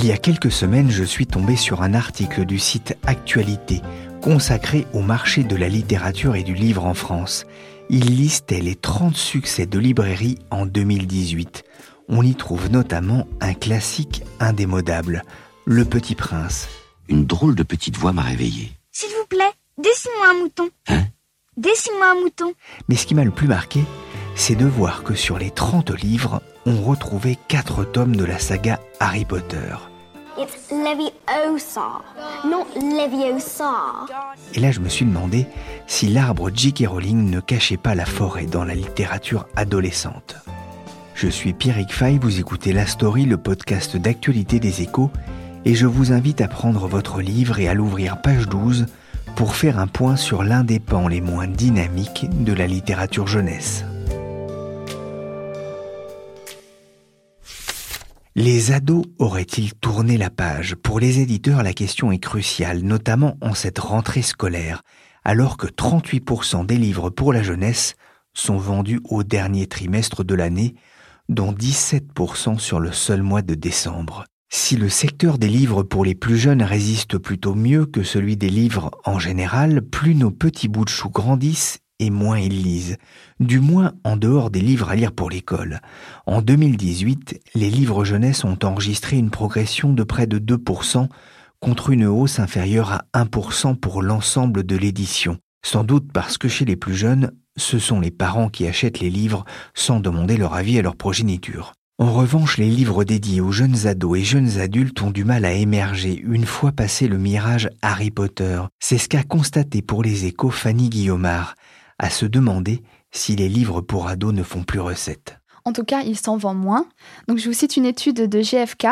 Il y a quelques semaines, je suis tombé sur un article du site Actualité consacré au marché de la littérature et du livre en France. Il listait les 30 succès de librairie en 2018. On y trouve notamment un classique indémodable, Le Petit Prince. Une drôle de petite voix m'a réveillé. S'il vous plaît, dessine-moi un mouton. Hein? Dessine-moi un mouton. Mais ce qui m'a le plus marqué, c'est de voir que sur les 30 livres, on retrouvait 4 tomes de la saga Harry Potter. It's Leviosa, not Leviosa. Et là, je me suis demandé si l'arbre J.K. Rowling ne cachait pas la forêt dans la littérature adolescente. Je suis Pierrick Fay, vous écoutez La Story, le podcast d'actualité des échos, et je vous invite à prendre votre livre et à l'ouvrir page 12 pour faire un point sur l'un des pans les moins dynamiques de la littérature jeunesse. Les ados auraient-ils tourné la page? Pour les éditeurs, la question est cruciale, notamment en cette rentrée scolaire, alors que 38% des livres pour la jeunesse sont vendus au dernier trimestre de l'année, dont 17% sur le seul mois de décembre. Si le secteur des livres pour les plus jeunes résiste plutôt mieux que celui des livres en général, plus nos petits bouts de chou grandissent et moins ils lisent, du moins en dehors des livres à lire pour l'école. En 2018, les livres jeunesse ont enregistré une progression de près de 2%, contre une hausse inférieure à 1% pour l'ensemble de l'édition. Sans doute parce que chez les plus jeunes, ce sont les parents qui achètent les livres sans demander leur avis à leur progéniture. En revanche, les livres dédiés aux jeunes ados et jeunes adultes ont du mal à émerger une fois passé le mirage Harry Potter. C'est ce qu'a constaté pour les échos Fanny Guillaumard, à se demander si les livres pour ados ne font plus recette. En tout cas, il s'en vend moins. Donc, je vous cite une étude de GFK.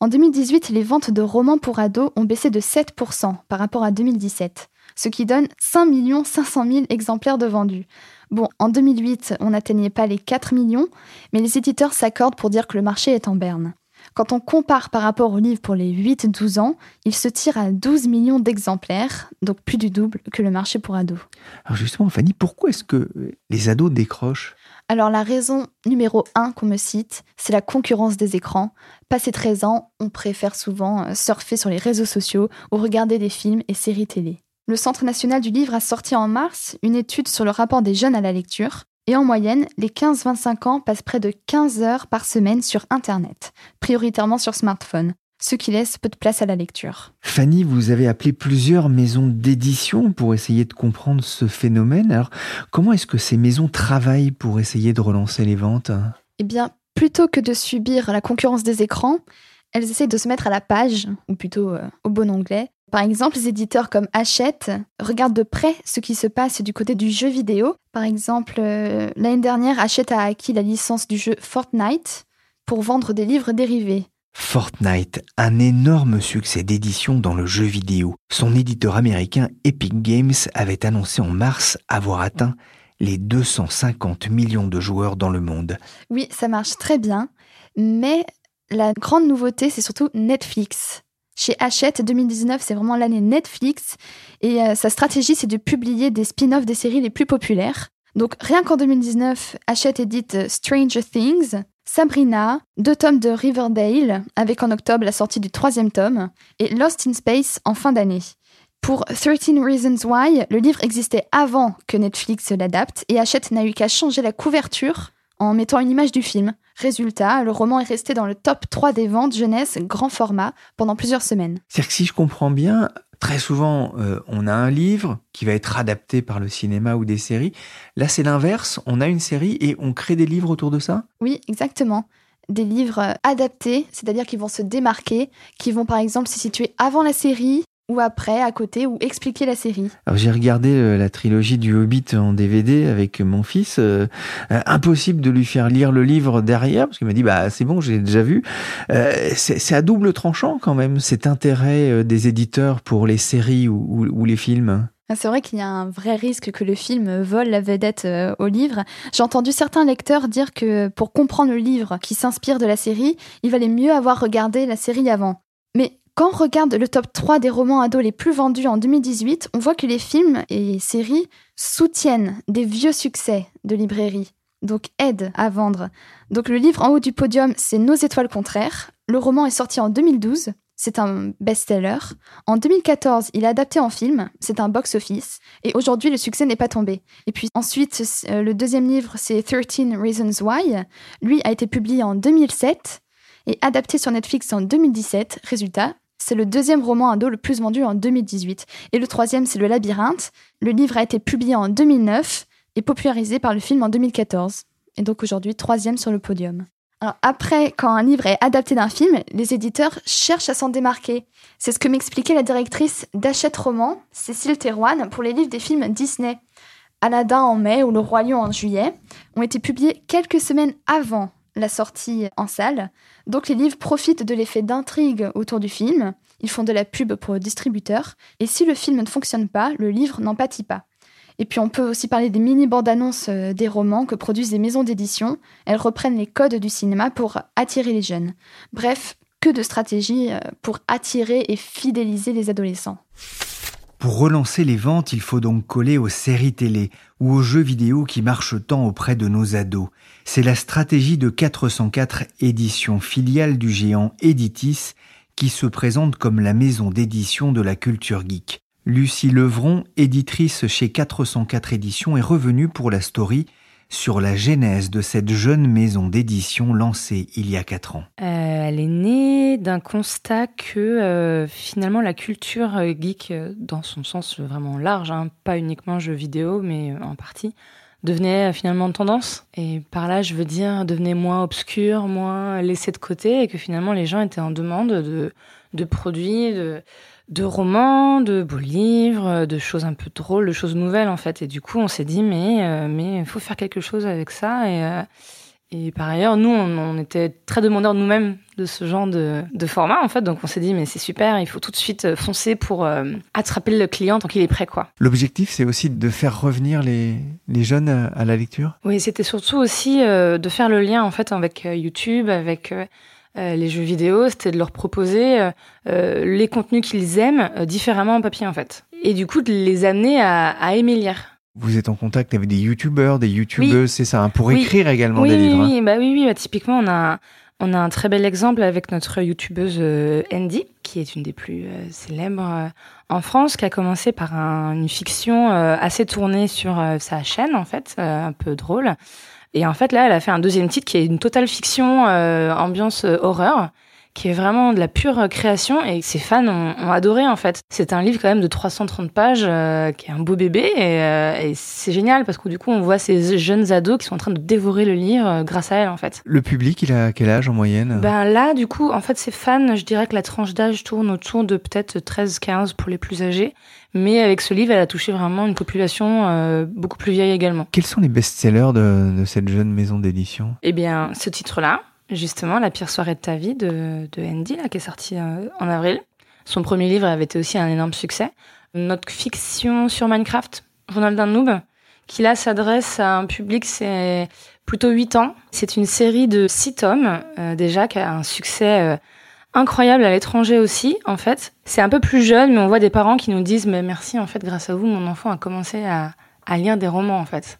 En 2018, les ventes de romans pour ados ont baissé de 7% par rapport à 2017, ce qui donne 5 500 000 exemplaires de vendus. Bon, en 2008, on n'atteignait pas les 4 millions, mais les éditeurs s'accordent pour dire que le marché est en berne. Quand on compare par rapport aux livres pour les 8-12 ans, il se tire à 12 millions d'exemplaires, donc plus du double que le marché pour ados. Alors justement, Fanny, pourquoi est-ce que les ados décrochent? Alors la raison numéro 1 qu'on me cite, c'est la concurrence des écrans. Passé 13 ans, on préfère souvent euh, surfer sur les réseaux sociaux ou regarder des films et séries télé. Le Centre national du livre a sorti en mars une étude sur le rapport des jeunes à la lecture. Et en moyenne, les 15-25 ans passent près de 15 heures par semaine sur Internet, prioritairement sur smartphone, ce qui laisse peu de place à la lecture. Fanny, vous avez appelé plusieurs maisons d'édition pour essayer de comprendre ce phénomène. Alors, comment est-ce que ces maisons travaillent pour essayer de relancer les ventes? Eh bien, plutôt que de subir la concurrence des écrans, elles essayent de se mettre à la page, ou plutôt euh, au bon anglais, par exemple, les éditeurs comme Hachette regardent de près ce qui se passe du côté du jeu vidéo. Par exemple, euh, l'année dernière, Hachette a acquis la licence du jeu Fortnite pour vendre des livres dérivés. Fortnite, un énorme succès d'édition dans le jeu vidéo. Son éditeur américain Epic Games avait annoncé en mars avoir atteint les 250 millions de joueurs dans le monde. Oui, ça marche très bien, mais la grande nouveauté, c'est surtout Netflix. Chez Hachette, 2019, c'est vraiment l'année Netflix. Et euh, sa stratégie, c'est de publier des spin-offs des séries les plus populaires. Donc rien qu'en 2019, Hachette édite euh, Stranger Things, Sabrina, deux tomes de Riverdale, avec en octobre la sortie du troisième tome, et Lost in Space en fin d'année. Pour 13 Reasons Why, le livre existait avant que Netflix l'adapte, et Hachette n'a eu qu'à changer la couverture en mettant une image du film. Résultat, le roman est resté dans le top 3 des ventes jeunesse grand format pendant plusieurs semaines. C'est-à-dire que si je comprends bien, très souvent, euh, on a un livre qui va être adapté par le cinéma ou des séries. Là, c'est l'inverse. On a une série et on crée des livres autour de ça? Oui, exactement. Des livres adaptés, c'est-à-dire qui vont se démarquer, qui vont par exemple se situer avant la série, ou après, à côté, ou expliquer la série. Alors j'ai regardé euh, la trilogie du Hobbit en DVD avec mon fils. Euh, euh, impossible de lui faire lire le livre derrière parce qu'il m'a dit bah c'est bon, j'ai déjà vu. c'est à double tranchant quand même cet intérêt des éditeurs pour les séries ou, ou, les films. Ah, c'est vrai qu'il y a un vrai risque que le film vole la vedette au livre. J'ai entendu certains lecteurs dire que pour comprendre le livre qui s'inspire de la série, il valait mieux avoir regardé la série avant. Mais quand on regarde le top 3 des romans ados les plus vendus en 2018, on voit que les films et séries soutiennent des vieux succès de librairie, donc aident à vendre. Donc le livre en haut du podium, c'est Nos étoiles contraires. Le roman est sorti en 2012, c'est un best-seller. En 2014, il est adapté en film, c'est un box-office. Et aujourd'hui, le succès n'est pas tombé. Et puis ensuite, euh, le deuxième livre, c'est 13 Reasons Why. Lui a été publié en 2007 et adapté sur Netflix en 2017. Résultat, c'est le deuxième roman ado le plus vendu en 2018. Et le troisième, c'est Le Labyrinthe. Le livre a été publié en 2009 et popularisé par le film en 2014. Et donc aujourd'hui, troisième sur le podium. Après, quand un livre est adapté d'un film, les éditeurs cherchent à s'en démarquer. C'est ce que m'expliquait la directrice d'Achète Roman, Cécile Terouane, pour les livres des films Disney. Aladdin en mai ou Le Roi Lion en juillet ont été publiés quelques semaines avant la sortie en salle. Donc les livres profitent de l'effet d'intrigue autour du film, ils font de la pub pour le distributeur, et si le film ne fonctionne pas, le livre n'en pâtit pas. Et puis on peut aussi parler des mini-bandes annonces euh, des romans que produisent des maisons d'édition. Elles reprennent les codes du cinéma pour attirer les jeunes. Bref, que de stratégies euh, pour attirer et fidéliser les adolescents. Pour relancer les ventes, il faut donc coller aux séries télé ou aux jeux vidéo qui marchent tant auprès de nos ados. C'est la stratégie de 404 éditions filiales du géant Editis qui se présente comme la maison d'édition de la culture geek. Lucie Levron, éditrice chez 404 éditions, est revenue pour la story sur la genèse de cette jeune maison d'édition lancée il y a quatre ans. Euh, elle est née d'un constat que euh, finalement la culture euh, geek, dans son sens vraiment large, hein, pas uniquement jeux vidéo, mais en partie, devenait finalement tendance. Et par là, je veux dire, devenait moins obscur, moins laissé de côté, et que finalement les gens étaient en demande de, de produits, de de romans, de beaux livres, de choses un peu drôles, de choses nouvelles en fait. Et du coup, on s'est dit mais euh, mais il faut faire quelque chose avec ça. Et, euh, et par ailleurs, nous, on, était très demandeurs nous-mêmes de ce genre de, de, format en fait. Donc on s'est dit mais c'est super, il faut tout de suite euh, foncer pour attraper le client tant qu'il est prêt quoi. L'objectif, c'est aussi de faire revenir les, les jeunes à la lecture? Oui, c'était surtout aussi de faire le lien en fait avec YouTube, avec euh, les jeux vidéo, c'était de leur proposer euh, euh, les contenus qu'ils aiment différemment en papier en fait. Et du coup de les amener à, aimer lire. Vous êtes en contact avec des youtubeurs, des youtubeuses, c'est ça, hein, pour écrire également des livres. Oui, hein. bah oui, oui, bah, typiquement on a on a un très bel exemple avec notre youtubeuse Andy, qui est une des plus célèbres en France, qui a commencé par une fiction assez tournée sur sa chaîne en fait, un peu drôle. Et en fait, là, elle a fait un deuxième titre qui est une totale fiction, euh, ambiance euh, horreur, qui est vraiment de la pure euh, création et ses fans ont, adoré en fait. C'est un livre quand même de 330 pages qui est un beau bébé et, c'est génial parce que du coup on voit ces jeunes ados qui sont en train de dévorer le livre grâce à elle en fait. Le public, il a quel âge en moyenne? Ben là, du coup, en fait, ses fans, je dirais que la tranche d'âge tourne autour de peut-être 13-15 pour les plus âgés mais avec ce livre, elle a touché vraiment une population euh, beaucoup plus vieille également. Quels sont les best-sellers de, cette jeune maison d'édition? Eh bien, ce titre-là, justement, La pire soirée de ta vie de, de Andy, là, qui est sorti euh, en avril. Son premier livre avait été aussi un énorme succès. Notre fiction sur Minecraft, Ronald Noob, qui là s'adresse à un public, c'est plutôt 8 ans. C'est une série de 6 tomes, euh, déjà, qui a un succès incroyable à l'étranger aussi, en fait. C'est un peu plus jeune, mais on voit des parents qui nous disent Mais merci, en fait, grâce à vous, mon enfant a commencé à, lire des romans, en fait.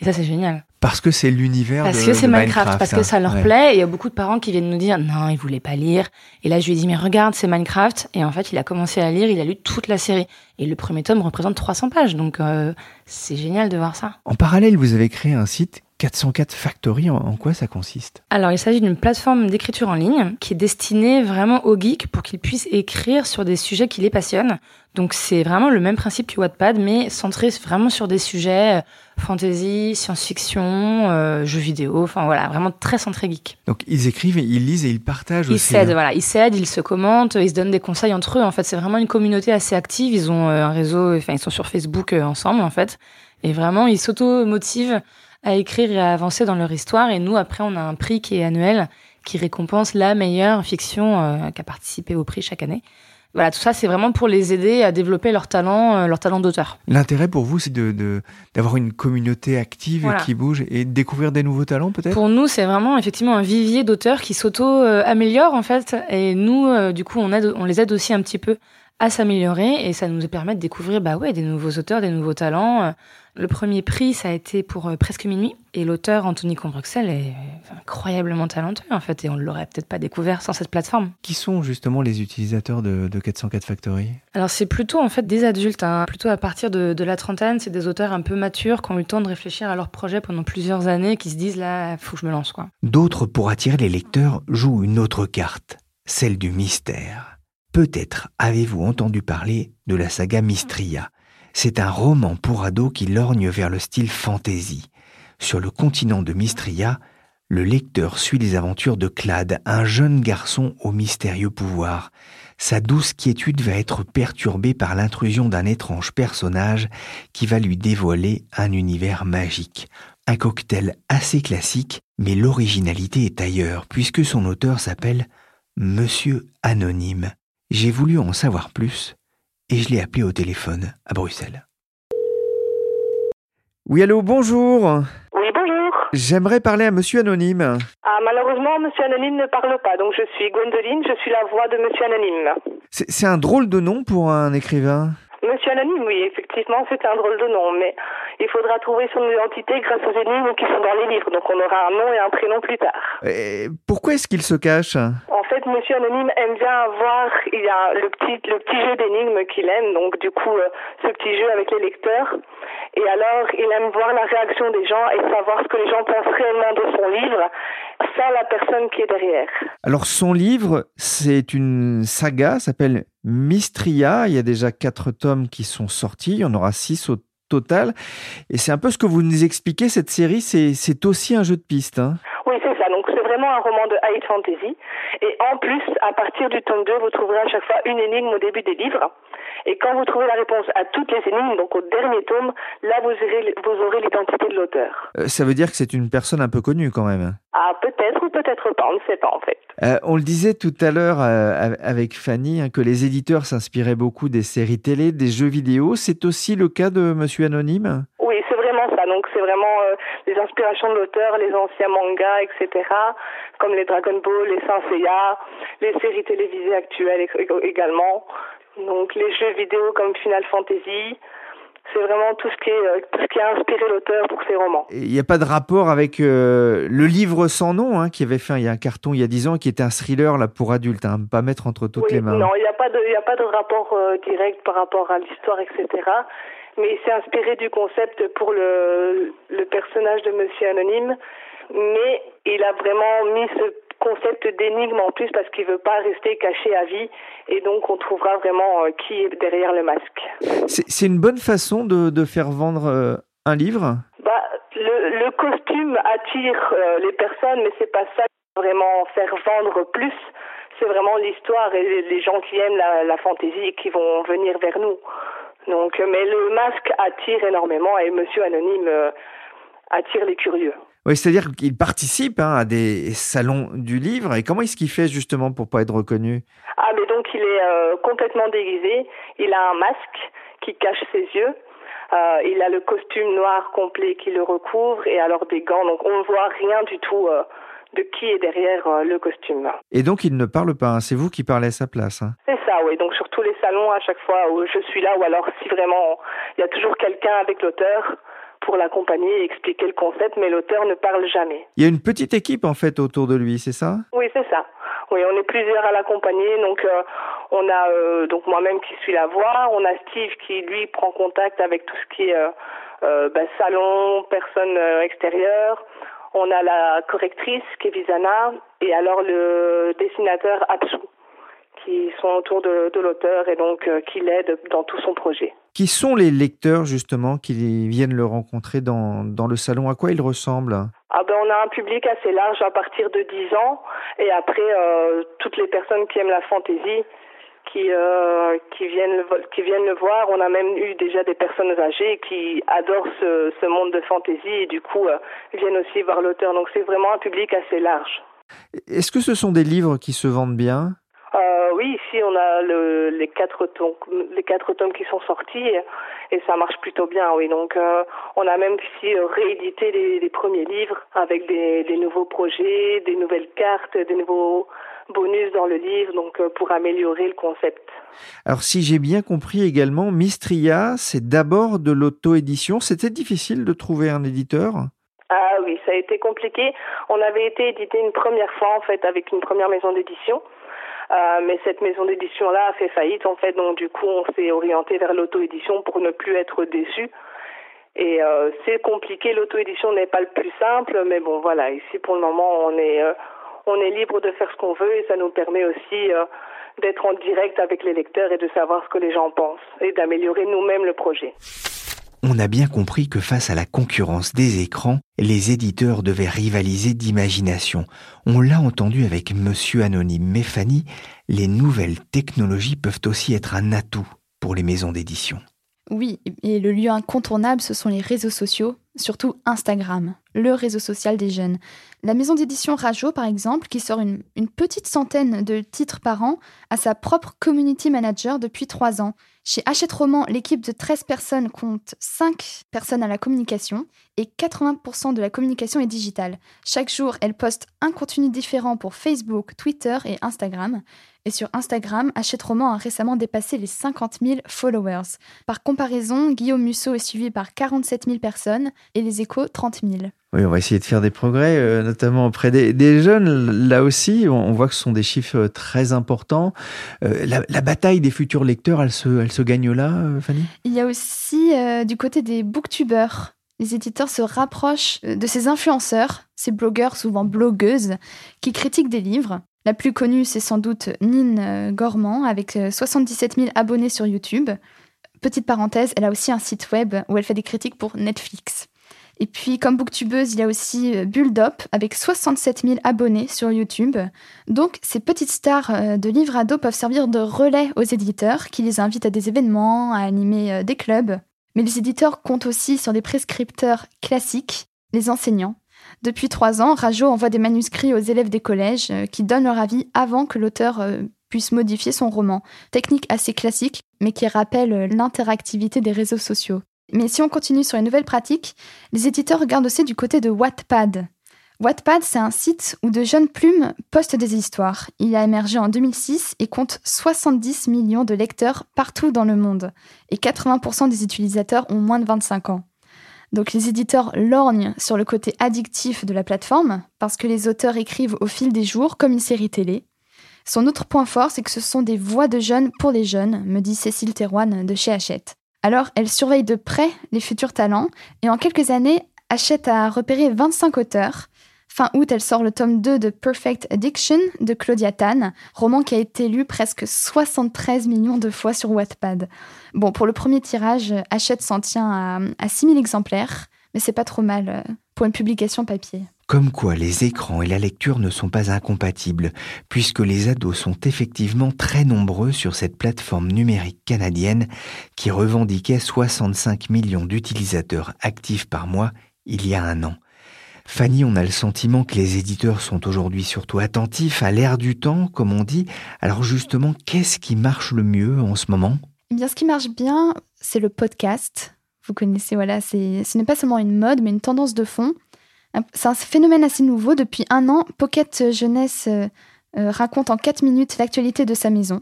Et ça, c'est génial. Parce que c'est l'univers Parce que c'est Minecraft, parce que ça leur plaît. Et il y a beaucoup de parents qui viennent nous dire non, il voulait pas lire. Et là, je lui ai dit mais regarde, c'est Minecraft. Et en fait, il a commencé à lire, il a lu toute la série. Et le premier tome représente 300 pages, donc euh, c'est génial de voir ça. En parallèle, vous avez créé un site 404 Factory, en, quoi ça consiste? Alors, il s'agit d'une plateforme d'écriture en ligne qui est destinée vraiment aux geeks pour qu'ils puissent écrire sur des sujets qui les passionnent. Donc, c'est vraiment le même principe que Wattpad, mais centré vraiment sur des sujets euh, fantasy, science-fiction, euh, jeux vidéo, enfin voilà, vraiment très centré geek. Donc, ils écrivent, ils lisent et ils partagent ils aussi. S'aident, hein. voilà, ils s'aident, ils se commentent, ils se donnent des conseils entre eux. En fait, c'est vraiment une communauté assez active. Ils ont euh, un réseau, enfin, ils sont sur Facebook ensemble, en fait. Et vraiment, ils s'auto-motivent à écrire et à avancer dans leur histoire. Et nous, après, on a un prix qui est annuel, qui récompense la meilleure fiction euh, qui a participé au prix chaque année. Voilà, tout ça, c'est vraiment pour les aider à développer leur talent, euh, leur talent d'auteur. L'intérêt pour vous, c'est de, d'avoir une communauté active qui bouge et de découvrir des nouveaux talents, peut-être? Pour nous, c'est vraiment effectivement un vivier d'auteurs qui s'auto-améliore, en fait. Et nous, euh, du coup, on, aide, on les aide aussi un petit peu à s'améliorer et ça nous permet de découvrir bah ouais, des nouveaux auteurs, des nouveaux talents. Le premier prix, ça a été pour euh, Presque Minuit. Et l'auteur, Anthony Combruxel, est incroyablement talentueux, en fait. Et on ne l'aurait peut-être pas découvert sans cette plateforme. Qui sont justement les utilisateurs de, 404 Factory? Alors, c'est plutôt, en fait, des adultes. Hein. Plutôt à partir de, de la trentaine, c'est des auteurs un peu matures qui ont eu le temps de réfléchir à leur projet pendant plusieurs années, qui se disent là, faut que je me lance, quoi. D'autres, pour attirer les lecteurs, jouent une autre carte, celle du mystère. Peut-être avez-vous entendu parler de la saga Mystria c'est un roman pour ados qui lorgne vers le style fantasy. Sur le continent de Mystria, le lecteur suit les aventures de Clad, un jeune garçon au mystérieux pouvoir. Sa douce quiétude va être perturbée par l'intrusion d'un étrange personnage qui va lui dévoiler un univers magique. Un cocktail assez classique, mais l'originalité est ailleurs, puisque son auteur s'appelle Monsieur Anonyme. J'ai voulu en savoir plus et je l'ai appelé au téléphone à Bruxelles. Oui, allô, bonjour. Oui, bonjour. J'aimerais parler à Monsieur Anonyme. Ah, malheureusement, Monsieur Anonyme ne parle pas, donc je suis Gwendoline, je suis la voix de Monsieur Anonyme. C'est un drôle de nom pour un écrivain. Monsieur Anonyme, oui, effectivement, c'est un drôle de nom, mais il faudra trouver son identité grâce aux énigmes qui sont dans les livres, donc on aura un nom et un prénom plus tard. Et pourquoi est-ce qu'il se cache? En fait, Monsieur Anonyme aime bien avoir, il y a le petit, le petit jeu d'énigmes qu'il aime, donc du coup, euh, ce petit jeu avec les lecteurs. Et alors, il aime voir la réaction des gens et savoir ce que les gens pensent réellement de son livre, la personne qui est derrière. Alors, son livre, c'est une saga, s'appelle Mystria. Il y a déjà quatre tomes qui sont sortis. Il y en aura six au total. Et c'est un peu ce que vous nous expliquez, cette série, c'est aussi un jeu de piste. Hein Donc, c'est vraiment un roman de high fantasy. Et en plus, à partir du tome 2, vous trouverez à chaque fois une énigme au début des livres. Et quand vous trouvez la réponse à toutes les énigmes, donc au dernier tome, là, vous, vous aurez l'identité de l'auteur. Euh, ça veut dire que c'est une personne un peu connue quand même. Ah, peut-être ou peut-être pas, on ne sait pas en fait. Euh, on le disait tout à l'heure euh, avec Fanny, hein, que les éditeurs s'inspiraient beaucoup des séries télé, des jeux vidéo. C'est aussi le cas de Monsieur Anonyme? Oui, c'est vraiment ça. Donc c'est vraiment les inspirations de l'auteur, les anciens mangas, etc., comme les Dragon Ball, les Saint Seiya, les séries télévisées actuelles également. Donc les jeux vidéo comme Final Fantasy, c'est vraiment tout ce qui est euh, tout ce qui a inspiré l'auteur pour ses romans. Il n'y a pas de rapport avec euh, le livre sans nom hein, qui avait fait il y a un carton il y a dix ans qui était un thriller là pour adultes, hein, pas mettre entre toutes les mains. Non, il n'y a pas de il a pas de rapport euh, direct par rapport à l'histoire etc. Mais il s'est inspiré du concept pour le le personnage de Monsieur Anonyme, mais il a vraiment mis ce concept d'énigme en plus parce qu'il veut pas rester caché à vie et donc on trouvera vraiment euh, qui est derrière le masque. C'est une bonne façon de, de faire vendre euh, un livre? Bah, le, le costume attire euh, les personnes mais c'est pas ça qui va vraiment faire vendre plus. C'est vraiment l'histoire et les gens qui aiment la, la fantaisie qui vont venir vers nous. Donc, mais le masque attire énormément et Monsieur Anonyme attire les curieux. Oui, c'est-à-dire qu'il participe hein, à des salons du livre. Et comment est-ce qu'il fait justement pour pas être reconnu? Ah, mais donc il est euh, complètement déguisé. Il a un masque qui cache ses yeux. Euh, il a le costume noir complet qui le recouvre et alors des gants. Donc on ne voit rien du tout euh, de qui est derrière le costume. Et donc il ne parle pas. Hein. C'est vous qui parlez à sa place. Hein. C'est ça, oui. Donc sur tous les salons, à chaque fois où je suis là, ou alors si vraiment il y a toujours quelqu'un avec l'auteur pour l'accompagner et expliquer le concept, mais l'auteur ne parle jamais. Il y a une petite équipe en fait autour de lui, c'est ça? Oui, c'est ça. Oui, on est plusieurs à l'accompagner. Donc, euh, on a euh, donc moi-même qui suis la voix. On a Steve qui lui prend contact avec tout ce qui est euh, bah, salon, personnes extérieures. On a la correctrice qui est Visana et alors le dessinateur Absou qui sont autour de, l'auteur et donc qui l'aident dans tout son projet. Qui sont les lecteurs justement qui viennent le rencontrer dans, dans le salon? À quoi ils ressemblent? Ah ben, On a un public assez large à partir de 10 ans et après toutes les personnes qui aiment la fantaisie qui euh, qui viennent qui viennent le voir. On a même eu déjà des personnes âgées qui adorent ce, ce monde de fantaisie et du coup euh, viennent aussi voir l'auteur. Donc c'est vraiment un public assez large. Est-ce que ce sont des livres qui se vendent bien? Euh, Oui, ici on a le, les quatre tomes les quatre tomes qui sont sortis et, ça marche plutôt bien. Oui, donc on a même ici réédité les, les premiers livres avec des, des nouveaux projets, des nouvelles cartes, des nouveaux bonus dans le livre, donc euh, pour améliorer le concept. Alors si j'ai bien compris également, Mistria, c'est d'abord de l'auto-édition. C'était difficile de trouver un éditeur? Ah oui, ça a été compliqué. On avait été édité une première fois en fait avec une première maison d'édition. Euh, mais cette maison d'édition-là a fait faillite en fait, donc du coup on s'est orienté vers l'auto-édition pour ne plus être déçu. Et euh, c'est compliqué, l'auto-édition n'est pas le plus simple, mais bon voilà, ici pour le moment on est on est libre de faire ce qu'on veut et ça nous permet aussi euh, d'être en direct avec les lecteurs et de savoir ce que les gens pensent et d'améliorer nous-mêmes le projet. On a bien compris que face à la concurrence des écrans, les éditeurs devaient rivaliser d'imagination. On l'a entendu avec Monsieur Anonyme, mais Fanny, les nouvelles technologies peuvent aussi être un atout pour les maisons d'édition. Oui, et le lieu incontournable, ce sont les réseaux sociaux, surtout Instagram, le réseau social des jeunes. La maison d'édition Rajo, par exemple, qui sort une, petite centaine de titres par an, a sa propre community manager depuis trois ans. Chez Hachette Roman, l'équipe de 13 personnes compte 5 personnes à la communication et 80% de la communication est digitale. Chaque jour, elle poste un contenu différent pour Facebook, Twitter et Instagram. Et sur Instagram, Hachette Roman a récemment dépassé les 50 000 followers. Par comparaison, Guillaume Musso est suivi par 47 000 personnes et les échos 30 000. Oui, on va essayer de faire des progrès, euh, notamment auprès des, jeunes. Là aussi, on, voit que ce sont des chiffres euh, très importants. Euh, la, bataille des futurs lecteurs, elle se, elle se gagne là, Fanny? Il y a aussi du côté des booktubeurs. Les éditeurs se rapprochent de ces influenceurs, ces blogueurs, souvent blogueuses, qui critiquent des livres. La plus connue, c'est sans doute Nine Gormand, avec 77 000 abonnés sur YouTube. Petite parenthèse, elle a aussi un site web où elle fait des critiques pour Netflix. Et puis, comme booktubeuse, il y a aussi euh, Bulldop avec 67 000 abonnés sur YouTube. Donc, ces petites stars euh, de livres ados peuvent servir de relais aux éditeurs qui les invitent à des événements, à animer euh, des clubs. Mais les éditeurs comptent aussi sur des prescripteurs classiques, les enseignants. Depuis trois ans, Rajo envoie des manuscrits aux élèves des collèges qui donnent leur avis avant que l'auteur puisse modifier son roman. Technique assez classique, mais qui rappelle l'interactivité des réseaux sociaux. Mais si on continue sur les nouvelles pratiques, les éditeurs regardent aussi du côté de Wattpad. Wattpad, c'est un site où de jeunes plumes postent des histoires. Il a émergé en 2006 et compte 70 millions de lecteurs partout dans le monde. Et 80% des utilisateurs ont moins de 25 ans. Donc les éditeurs lorgnent sur le côté addictif de la plateforme, parce que les auteurs écrivent au fil des jours comme une série télé. Son autre point fort, c'est que ce sont des voix de jeunes pour les jeunes, me dit Cécile Terouane de chez Hachette. Alors, elle surveille de près les futurs talents et en quelques années, Hachette a repéré 25 auteurs. Fin août, elle sort le tome 2 de Perfect Addiction de Claudia Tan, roman qui a été lu presque 73 millions de fois sur Wattpad. Bon, pour le premier tirage, Hachette s'en tient à, à 6000 exemplaires, mais c'est pas trop mal euh, pour une publication papier. Comme quoi les écrans et la lecture ne sont pas incompatibles, puisque les ados sont effectivement très nombreux sur cette plateforme numérique canadienne qui revendiquait 65 millions d'utilisateurs actifs par mois il y a un an. Fanny, on a le sentiment que les éditeurs sont aujourd'hui surtout attentifs à l'ère du temps, comme on dit. Alors justement, qu'est-ce qui marche le mieux en ce moment? Eh bien, ce qui marche bien, c'est le podcast. Vous connaissez, voilà, ce n'est pas seulement une mode, mais une tendance de fond. C'est un phénomène assez nouveau. Depuis un an, Pocket Jeunesse euh, euh, raconte en 4 minutes l'actualité de sa maison.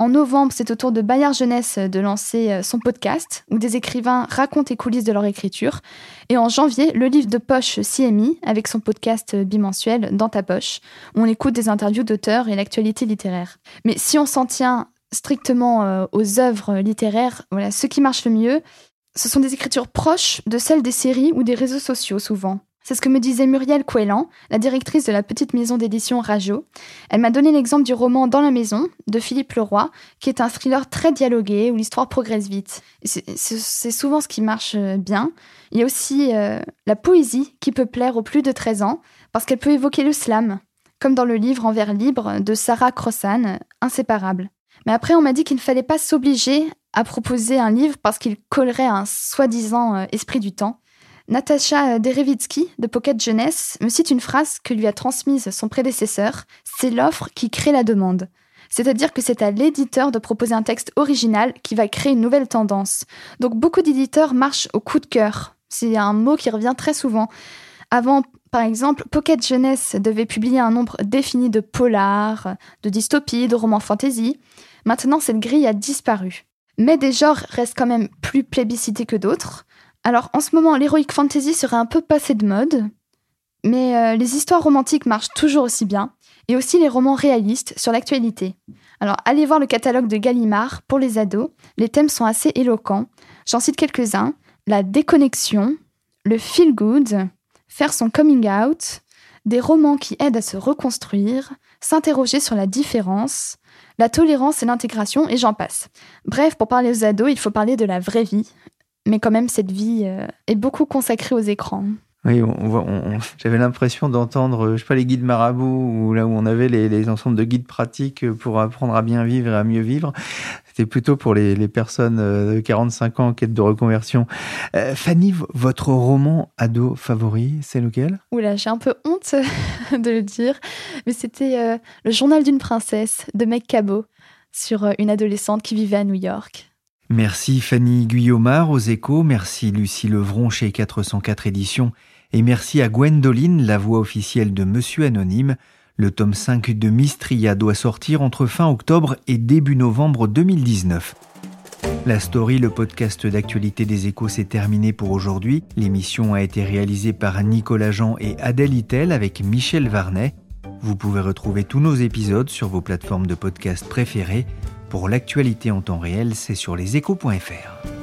En novembre, c'est au tour de Bayard Jeunesse de lancer euh, son podcast, où des écrivains racontent les coulisses de leur écriture. Et en janvier, le livre de poche CMI, avec son podcast bimensuel Dans ta poche, où on écoute des interviews d'auteurs et l'actualité littéraire. Mais si on s'en tient strictement aux œuvres littéraires, voilà, ce qui marche le mieux, ce sont des écritures proches de celles des séries ou des réseaux sociaux souvent. C'est ce que me disait Muriel Coelan, la directrice de la petite maison d'édition Rajo. Elle m'a donné l'exemple du roman Dans la maison de Philippe Leroy, qui est un thriller très dialogué où l'histoire progresse vite. C'est souvent ce qui marche euh, bien. Il y a aussi euh, la poésie qui peut plaire aux plus de 13 ans parce qu'elle peut évoquer le slam, comme dans le livre En vers libre de Sarah Crossan, Inséparable. Mais après, on m'a dit qu'il ne fallait pas s'obliger à proposer un livre parce qu'il collerait à un soi-disant euh, esprit du temps. Natacha Derevitsky de Pocket Jeunesse me cite une phrase que lui a transmise son prédécesseur C'est l'offre qui crée la demande. C'est-à-dire que c'est à l'éditeur de proposer un texte original qui va créer une nouvelle tendance. Donc beaucoup d'éditeurs marchent au coup de cœur. C'est un mot qui revient très souvent. Avant, par exemple, Pocket Jeunesse devait publier un nombre défini de polars, de dystopies, de romans fantasy. Maintenant, cette grille a disparu. Mais des genres restent quand même plus plébiscités que d'autres. Alors en ce moment, l'heroic fantasy serait un peu passé de mode, mais euh, les histoires romantiques marchent toujours aussi bien, et aussi les romans réalistes sur l'actualité. Alors allez voir le catalogue de Gallimard pour les ados, les thèmes sont assez éloquents. J'en cite quelques-uns la déconnexion, le feel good, faire son coming out, des romans qui aident à se reconstruire, s'interroger sur la différence, la tolérance et l'intégration, et j'en passe. Bref, pour parler aux ados, il faut parler de la vraie vie, mais quand même, cette vie euh, est beaucoup consacrée aux écrans. Oui, j'avais l'impression d'entendre, je sais pas, les guides marabouts, ou là où on avait les, ensembles de guides pratiques pour apprendre à bien vivre et à mieux vivre. C'était plutôt pour les, personnes euh, de 45 ans en quête de reconversion. Euh, Fanny, votre roman ado favori, c'est lequel? Oula, j'ai un peu honte de le dire, mais c'était Le journal d'une princesse de Meg Cabot sur une adolescente qui vivait à New York. Merci Fanny Guillaumard aux échos, merci Lucie Levron chez 404 éditions, et merci à Gwendoline, la voix officielle de Monsieur Anonyme. Le tome 5 de Mystria doit sortir entre fin octobre et début novembre 2019. La story, le podcast d'actualité des échos, s'est terminé pour aujourd'hui. L'émission a été réalisée par Nicolas Jean et Adèle Itel avec Michel Varnet. Vous pouvez retrouver tous nos épisodes sur vos plateformes de podcast préférées. Pour l'actualité en temps réel, c'est sur leséchos.fr.